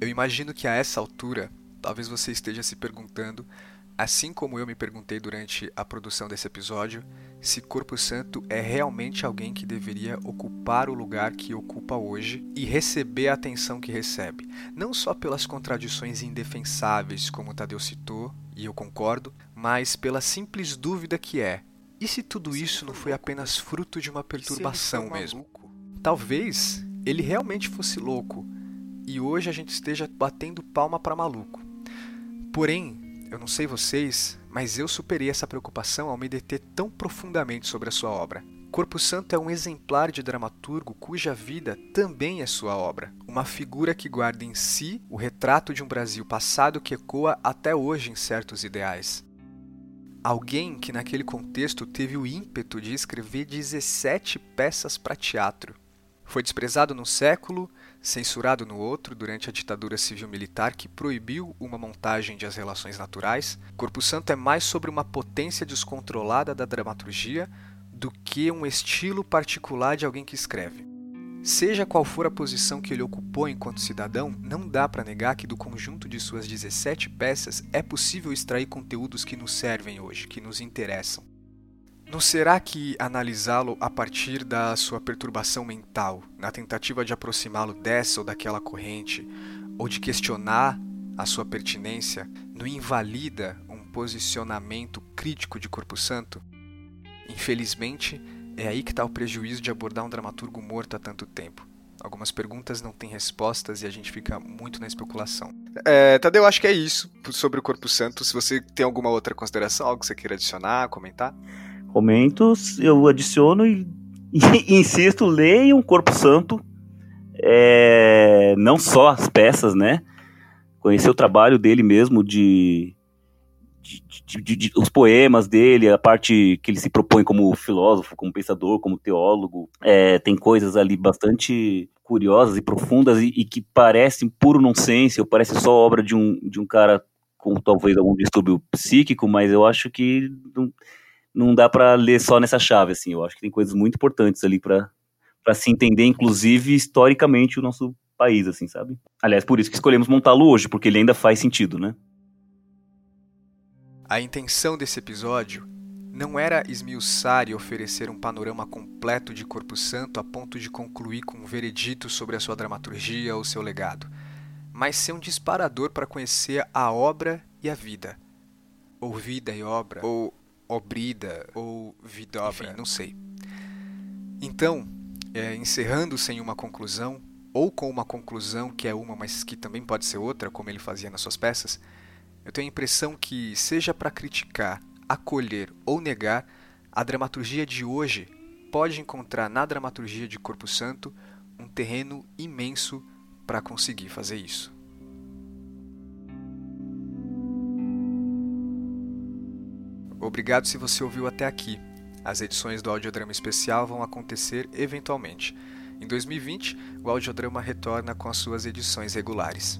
Eu imagino que a essa altura, talvez você esteja se perguntando, assim como eu me perguntei durante a produção desse episódio, se Corpo Santo é realmente alguém que deveria ocupar o lugar que ocupa hoje e receber a atenção que recebe. Não só pelas contradições indefensáveis, como Tadeu citou, e eu concordo, mas pela simples dúvida que é: e se tudo isso não foi apenas fruto de uma perturbação mesmo? Talvez ele realmente fosse louco e hoje a gente esteja batendo palma para maluco. Porém, eu não sei vocês, mas eu superei essa preocupação ao me deter tão profundamente sobre a sua obra. Corpo Santo é um exemplar de dramaturgo cuja vida também é sua obra. Uma figura que guarda em si o retrato de um Brasil passado que ecoa até hoje em certos ideais. Alguém que naquele contexto teve o ímpeto de escrever 17 peças para teatro. Foi desprezado num século, censurado no outro durante a ditadura civil-militar que proibiu uma montagem de As Relações Naturais, Corpo Santo é mais sobre uma potência descontrolada da dramaturgia do que um estilo particular de alguém que escreve. Seja qual for a posição que ele ocupou enquanto cidadão, não dá para negar que do conjunto de suas 17 peças é possível extrair conteúdos que nos servem hoje, que nos interessam. Não será que analisá-lo a partir da sua perturbação mental, na tentativa de aproximá-lo dessa ou daquela corrente, ou de questionar a sua pertinência, não invalida um posicionamento crítico de Corpo Santo? Infelizmente, é aí que está o prejuízo de abordar um dramaturgo morto há tanto tempo. Algumas perguntas não têm respostas e a gente fica muito na especulação. É, Tadeu, acho que é isso sobre o Corpo Santo. Se você tem alguma outra consideração, algo que você queira adicionar, comentar. Comentos, eu adiciono e, e insisto, leiam Corpo Santo, é, não só as peças, né? Conhecer o trabalho dele mesmo, de, de, de- de- os poemas dele, a parte que ele se propõe como filósofo, como pensador, como teólogo. É, tem coisas ali bastante curiosas e profundas e, e que parecem puro nonsense, ou parece só obra de um, de um cara com talvez algum distúrbio psíquico, mas eu acho que não, não dá pra ler só nessa chave, assim. Eu acho que tem coisas muito importantes ali para se entender, inclusive historicamente, o nosso país, assim, sabe? Aliás, por isso que escolhemos montá-lo hoje, porque ele ainda faz sentido, né? A intenção desse episódio não era esmiuçar e oferecer um panorama completo de Corpo Santo a ponto de concluir com um veredito sobre a sua dramaturgia ou seu legado, mas ser um disparador para conhecer a obra e a vida. Ou vida e obra, ou obrida, ou vidobra, enfim, não sei. Então, é, encerrando sem uma conclusão, ou com uma conclusão que é uma, mas que também pode ser outra, como ele fazia nas suas peças, eu tenho a impressão que, seja para criticar, acolher ou negar, a dramaturgia de hoje pode encontrar na dramaturgia de Corpo Santo um terreno imenso para conseguir fazer isso. Obrigado se você ouviu até aqui. As edições do Audiodrama Especial vão acontecer eventualmente. Em 2020, o Audiodrama retorna com as suas edições regulares.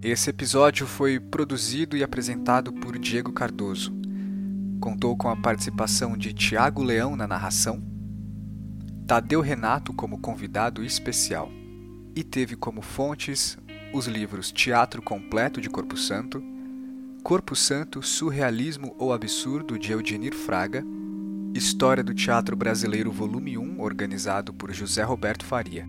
Esse episódio foi produzido e apresentado por Diego Cardoso. Contou com a participação de Tiago Leão na narração, Tadeu Renato como convidado especial, e teve como fontes os livros Teatro Completo de Corpo Santo, Corpo Santo, Surrealismo ou Absurdo de Eugenir Fraga, História do Teatro Brasileiro Volume 1, organizado por José Roberto Faria.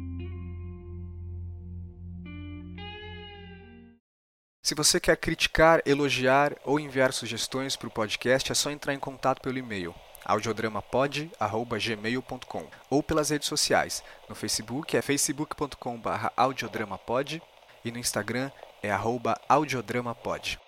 Se você quer criticar, elogiar ou enviar sugestões para o podcast, é só entrar em contato pelo e-mail audiodramapod@gmail.com ou pelas redes sociais. No Facebook é facebook.com/audiodramapod e no Instagram é @audiodramapod.